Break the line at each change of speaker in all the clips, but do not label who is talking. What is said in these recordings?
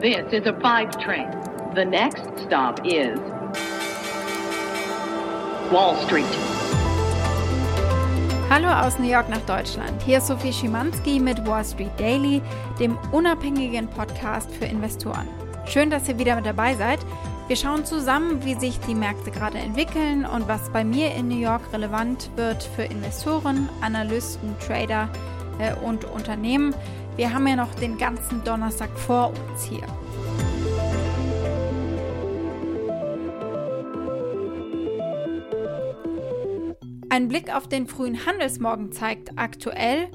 This is a five train. The next stop is Wall Street.
Hallo aus New York nach Deutschland. Hier ist Sophie Schimanski mit Wall Street Daily, dem unabhängigen Podcast für Investoren. Schön, dass ihr wieder mit dabei seid. Wir schauen zusammen, wie sich die Märkte gerade entwickeln und was bei mir in New York relevant wird für Investoren, Analysten, Trader äh, und Unternehmen. Wir haben ja noch den ganzen Donnerstag vor uns hier. Ein Blick auf den frühen Handelsmorgen zeigt aktuell,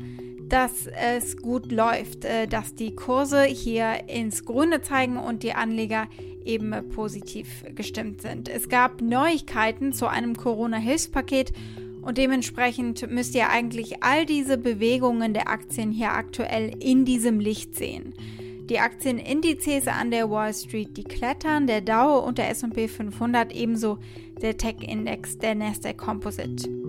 dass es gut läuft, äh, dass die Kurse hier ins Grüne zeigen und die Anleger eben positiv gestimmt sind. Es gab Neuigkeiten zu einem Corona-Hilfspaket und dementsprechend müsst ihr eigentlich all diese Bewegungen der Aktien hier aktuell in diesem Licht sehen. Die Aktienindizes an der Wall Street, die klettern, der Dow und der S&P 500 ebenso der Tech-Index, der Nasdaq Composite.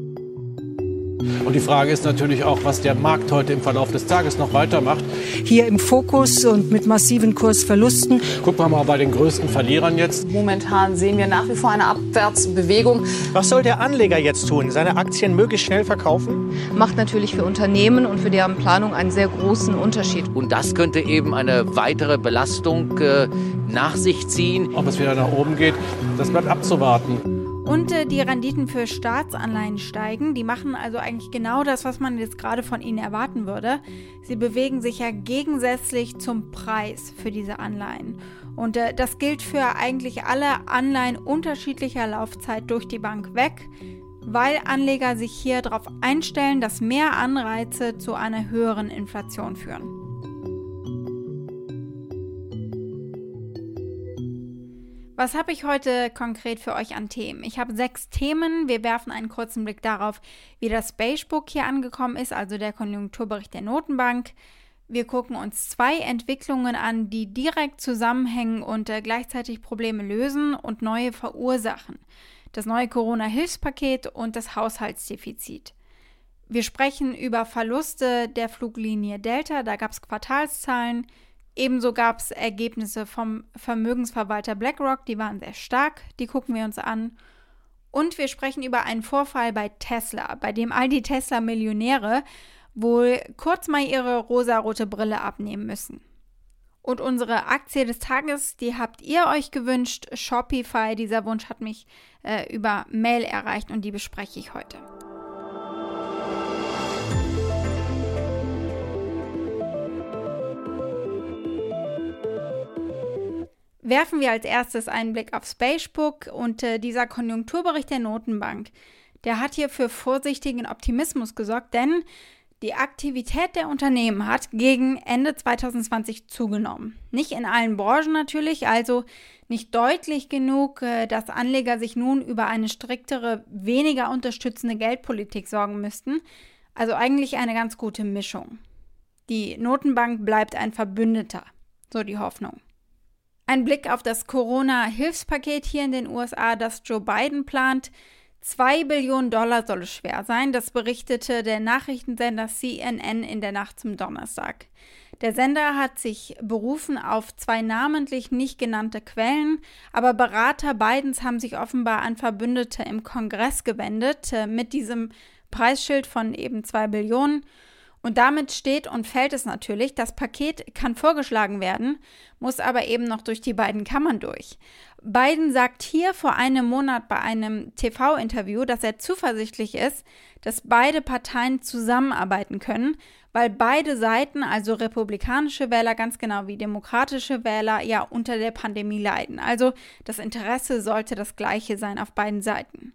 Und die Frage ist natürlich auch, was der Markt heute im Verlauf des Tages noch weitermacht.
Hier im Fokus und mit massiven Kursverlusten.
Gucken wir mal bei den größten Verlierern jetzt.
Momentan sehen wir nach wie vor eine Abwärtsbewegung.
Was soll der Anleger jetzt tun? Seine Aktien möglichst schnell verkaufen?
Macht natürlich für Unternehmen und für deren Planung einen sehr großen Unterschied.
Und das könnte eben eine weitere Belastung äh, nach sich ziehen.
Ob es wieder nach oben geht, das bleibt abzuwarten.
Und äh, die Renditen für Staatsanleihen steigen. Die machen also eigentlich genau das, was man jetzt gerade von ihnen erwarten würde. Sie bewegen sich ja gegensätzlich zum Preis für diese Anleihen. Und äh, das gilt für eigentlich alle Anleihen unterschiedlicher Laufzeit durch die Bank weg, weil Anleger sich hier darauf einstellen, dass mehr Anreize zu einer höheren Inflation führen. Was habe ich heute konkret für euch an Themen? Ich habe sechs Themen. Wir werfen einen kurzen Blick darauf, wie das Beigebook hier angekommen ist, also der Konjunkturbericht der Notenbank. Wir gucken uns zwei Entwicklungen an, die direkt zusammenhängen und äh, gleichzeitig Probleme lösen und neue verursachen. Das neue Corona-Hilfspaket und das Haushaltsdefizit. Wir sprechen über Verluste der Fluglinie Delta, da gab es Quartalszahlen. Ebenso gab es Ergebnisse vom Vermögensverwalter BlackRock, die waren sehr stark, die gucken wir uns an. Und wir sprechen über einen Vorfall bei Tesla, bei dem all die Tesla-Millionäre wohl kurz mal ihre rosarote Brille abnehmen müssen. Und unsere Aktie des Tages, die habt ihr euch gewünscht, Shopify. Dieser Wunsch hat mich äh, über Mail erreicht und die bespreche ich heute. Werfen wir als erstes einen Blick aufs Spacebook und äh, dieser Konjunkturbericht der Notenbank, der hat hier für vorsichtigen Optimismus gesorgt, denn die Aktivität der Unternehmen hat gegen Ende 2020 zugenommen. Nicht in allen Branchen natürlich, also nicht deutlich genug, äh, dass Anleger sich nun über eine striktere, weniger unterstützende Geldpolitik sorgen müssten. Also eigentlich eine ganz gute Mischung. Die Notenbank bleibt ein Verbündeter, so die Hoffnung. Ein Blick auf das Corona-Hilfspaket hier in den USA, das Joe Biden plant. Zwei Billionen Dollar soll es schwer sein, das berichtete der Nachrichtensender CNN in der Nacht zum Donnerstag. Der Sender hat sich berufen auf zwei namentlich nicht genannte Quellen, aber Berater Bidens haben sich offenbar an Verbündete im Kongress gewendet äh, mit diesem Preisschild von eben zwei Billionen und damit steht und fällt es natürlich, das Paket kann vorgeschlagen werden, muss aber eben noch durch die beiden Kammern durch. Biden sagt hier vor einem Monat bei einem TV-Interview, dass er zuversichtlich ist, dass beide Parteien zusammenarbeiten können, weil beide Seiten, also republikanische Wähler ganz genau wie demokratische Wähler, ja unter der Pandemie leiden. Also das Interesse sollte das gleiche sein auf beiden Seiten.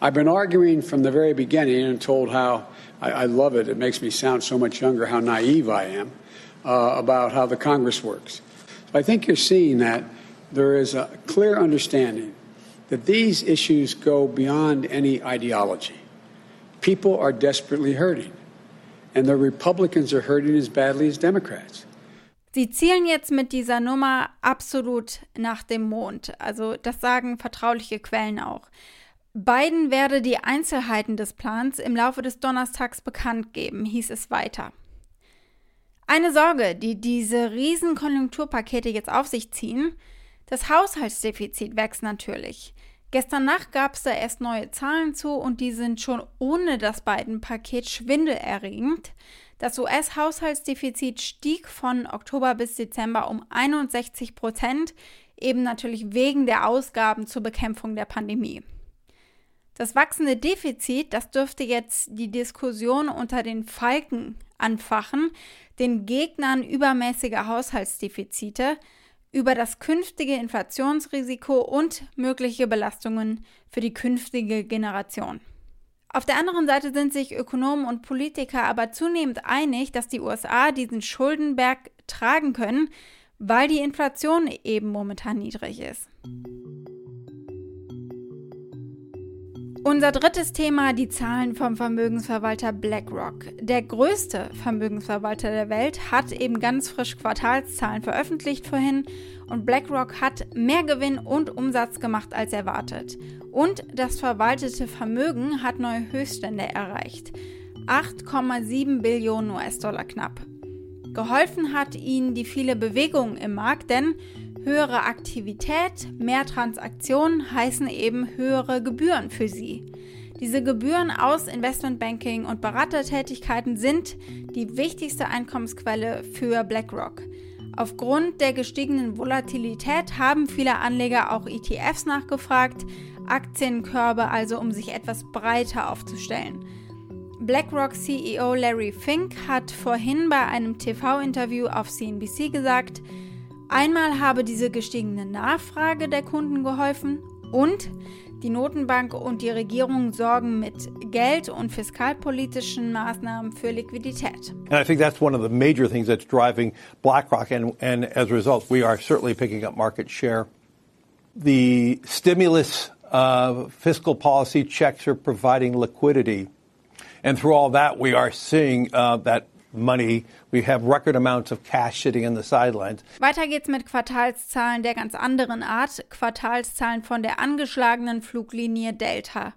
I've been arguing from the very beginning and told how I, I love it. It makes me sound so much younger how naive I am uh, about how the Congress works. So I think you're seeing that there is a clear understanding that these issues go beyond any ideology. People are desperately hurting, and the Republicans are hurting as badly as Democrats.
Sie zielen jetzt mit dieser Nummer absolut nach dem Mond. Also das sagen vertrauliche Quellen auch. Biden werde die Einzelheiten des Plans im Laufe des Donnerstags bekannt geben, hieß es weiter. Eine Sorge, die diese riesen Konjunkturpakete jetzt auf sich ziehen, das Haushaltsdefizit wächst natürlich. Gestern Nacht gab es da erst neue Zahlen zu und die sind schon ohne das beiden Paket schwindelerregend. Das US-Haushaltsdefizit stieg von Oktober bis Dezember um 61 Prozent, eben natürlich wegen der Ausgaben zur Bekämpfung der Pandemie. Das wachsende Defizit, das dürfte jetzt die Diskussion unter den Falken anfachen, den Gegnern übermäßiger Haushaltsdefizite, über das künftige Inflationsrisiko und mögliche Belastungen für die künftige Generation. Auf der anderen Seite sind sich Ökonomen und Politiker aber zunehmend einig, dass die USA diesen Schuldenberg tragen können, weil die Inflation eben momentan niedrig ist. Unser drittes Thema, die Zahlen vom Vermögensverwalter BlackRock. Der größte Vermögensverwalter der Welt hat eben ganz frisch Quartalszahlen veröffentlicht vorhin und BlackRock hat mehr Gewinn und Umsatz gemacht als erwartet. Und das verwaltete Vermögen hat neue Höchststände erreicht. 8,7 Billionen US-Dollar knapp. Geholfen hat ihnen die viele Bewegung im Markt, denn Höhere Aktivität, mehr Transaktionen heißen eben höhere Gebühren für Sie. Diese Gebühren aus Investmentbanking und Beratertätigkeiten sind die wichtigste Einkommensquelle für BlackRock. Aufgrund der gestiegenen Volatilität haben viele Anleger auch ETFs nachgefragt, Aktienkörbe also, um sich etwas breiter aufzustellen. BlackRock CEO Larry Fink hat vorhin bei einem TV-Interview auf CNBC gesagt, Einmal habe diese gestiegene Nachfrage der Kunden geholfen und die Notenbank und die Regierung sorgen mit Geld- und fiskalpolitischen Maßnahmen für Liquidität.
And I think that's one of the major things that's driving BlackRock and, and as a result we are certainly picking up market share. The stimulus uh, fiscal policy checks are providing liquidity. And through all that, we are seeing uh, that money. We have record amounts of cash sitting in the sidelines.
Weiter geht's mit Quartalszahlen der ganz anderen Art, Quartalszahlen von der angeschlagenen Fluglinie Delta.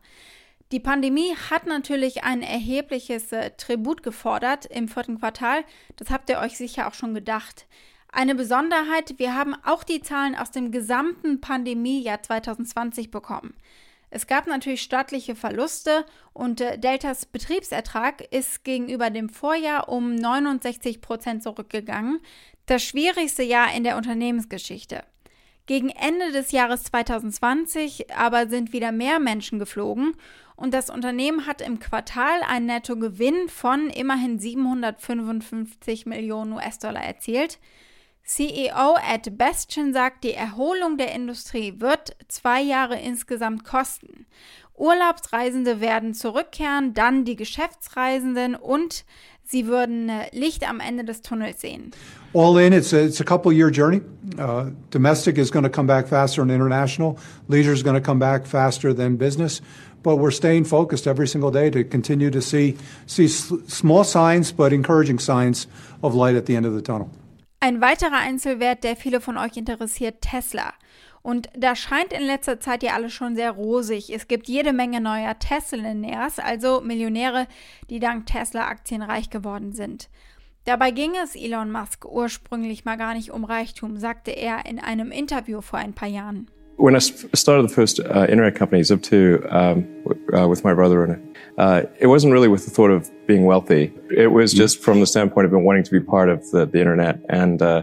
Die Pandemie hat natürlich ein erhebliches äh, Tribut gefordert im vierten Quartal. Das habt ihr euch sicher auch schon gedacht. Eine Besonderheit, wir haben auch die Zahlen aus dem gesamten Pandemiejahr 2020 bekommen. Es gab natürlich staatliche Verluste und äh, Deltas Betriebsertrag ist gegenüber dem Vorjahr um 69 Prozent zurückgegangen, das schwierigste Jahr in der Unternehmensgeschichte. Gegen Ende des Jahres 2020 aber sind wieder mehr Menschen geflogen und das Unternehmen hat im Quartal einen Nettogewinn von immerhin 755 Millionen US-Dollar erzielt. CEO Ed Bastian sagt, die Erholung der Industrie wird zwei Jahre insgesamt kosten. Urlaubsreisende werden zurückkehren, dann die Geschäftsreisenden und sie würden äh, Licht am Ende des Tunnels sehen.
All in, it's a, it's a couple year journey. Uh, domestic is going to come back faster than international. Leisure is going to come back faster than business. But we're staying focused every single day to continue to see, see small signs, but encouraging signs of light at the end of the tunnel.
Ein weiterer Einzelwert, der viele von euch interessiert, Tesla. Und da scheint in letzter Zeit ja alles schon sehr rosig. Es gibt jede Menge neuer Teslaionärs, also Millionäre, die dank Tesla-Aktien reich geworden sind. Dabei ging es Elon Musk ursprünglich mal gar nicht um Reichtum, sagte er in einem Interview vor ein paar Jahren.
When I started the first uh, internet companies up to um, uh, with my brother in it, uh, it wasn't really with the thought of being wealthy. It was just from the standpoint of wanting to be part of the, the internet. And uh,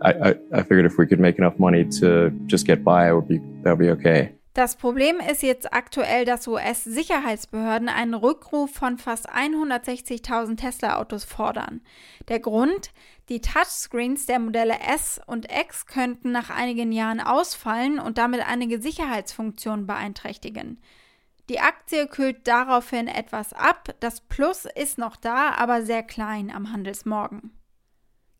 I, I, I, figured if we could make enough money to just get by, it would be that would be okay.
Das Problem ist jetzt aktuell, dass US-Sicherheitsbehörden einen Rückruf von fast 160.000 Tesla-Autos fordern. Der Grund? Die Touchscreens der Modelle S und X könnten nach einigen Jahren ausfallen und damit einige Sicherheitsfunktionen beeinträchtigen. Die Aktie kühlt daraufhin etwas ab. Das Plus ist noch da, aber sehr klein am Handelsmorgen.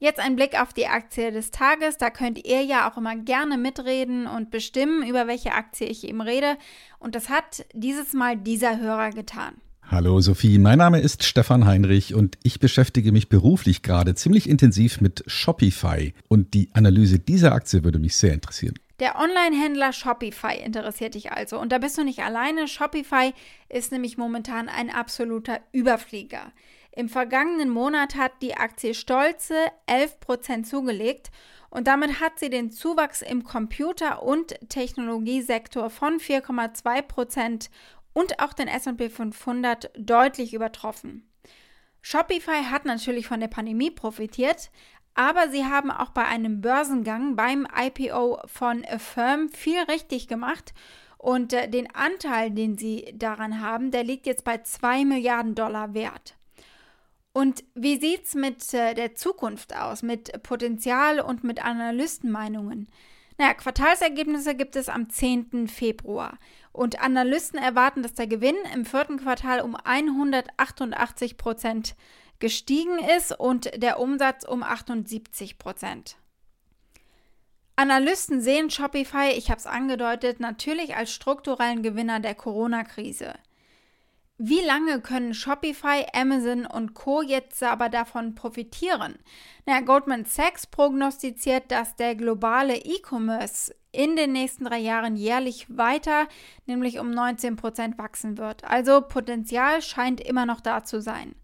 Jetzt ein Blick auf die Aktie des Tages. Da könnt ihr ja auch immer gerne mitreden und bestimmen, über welche Aktie ich eben rede. Und das hat dieses Mal dieser Hörer getan.
Hallo Sophie, mein Name ist Stefan Heinrich und ich beschäftige mich beruflich gerade ziemlich intensiv mit Shopify. Und die Analyse dieser Aktie würde mich sehr interessieren.
Der Online-Händler Shopify interessiert dich also. Und da bist du nicht alleine. Shopify ist nämlich momentan ein absoluter Überflieger. Im vergangenen Monat hat die Aktie stolze 11% zugelegt und damit hat sie den Zuwachs im Computer- und Technologiesektor von 4,2% und auch den SP 500 deutlich übertroffen. Shopify hat natürlich von der Pandemie profitiert, aber sie haben auch bei einem Börsengang beim IPO von Affirm viel richtig gemacht und äh, den Anteil, den sie daran haben, der liegt jetzt bei 2 Milliarden Dollar wert. Und wie sieht es mit äh, der Zukunft aus, mit Potenzial und mit Analystenmeinungen? Naja, Quartalsergebnisse gibt es am 10. Februar. Und Analysten erwarten, dass der Gewinn im vierten Quartal um 188 Prozent gestiegen ist und der Umsatz um 78 Prozent. Analysten sehen Shopify, ich habe es angedeutet, natürlich als strukturellen Gewinner der Corona-Krise. Wie lange können Shopify, Amazon und Co. jetzt aber davon profitieren? Na, Goldman Sachs prognostiziert, dass der globale E-Commerce in den nächsten drei Jahren jährlich weiter, nämlich um 19 Prozent wachsen wird. Also Potenzial scheint immer noch da zu sein.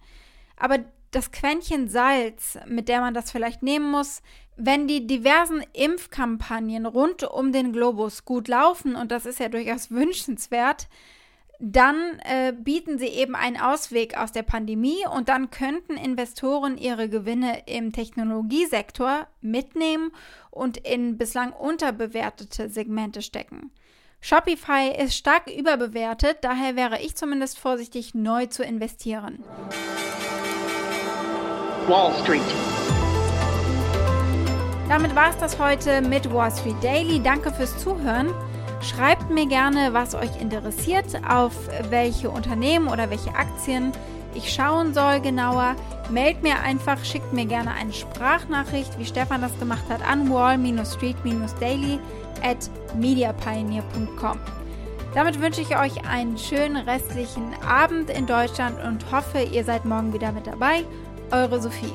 Aber das Quäntchen Salz, mit der man das vielleicht nehmen muss, wenn die diversen Impfkampagnen rund um den Globus gut laufen, und das ist ja durchaus wünschenswert, dann äh, bieten sie eben einen Ausweg aus der Pandemie und dann könnten Investoren ihre Gewinne im Technologiesektor mitnehmen und in bislang unterbewertete Segmente stecken. Shopify ist stark überbewertet, daher wäre ich zumindest vorsichtig, neu zu investieren. Wall Street. Damit war es das heute mit Wall Street Daily. Danke fürs Zuhören. Schreibt mir gerne, was euch interessiert, auf welche Unternehmen oder welche Aktien ich schauen soll genauer. Meldet mir einfach, schickt mir gerne eine Sprachnachricht, wie Stefan das gemacht hat, an wall-street-daily at mediapioneer.com. Damit wünsche ich euch einen schönen restlichen Abend in Deutschland und hoffe, ihr seid morgen wieder mit dabei. Eure Sophie.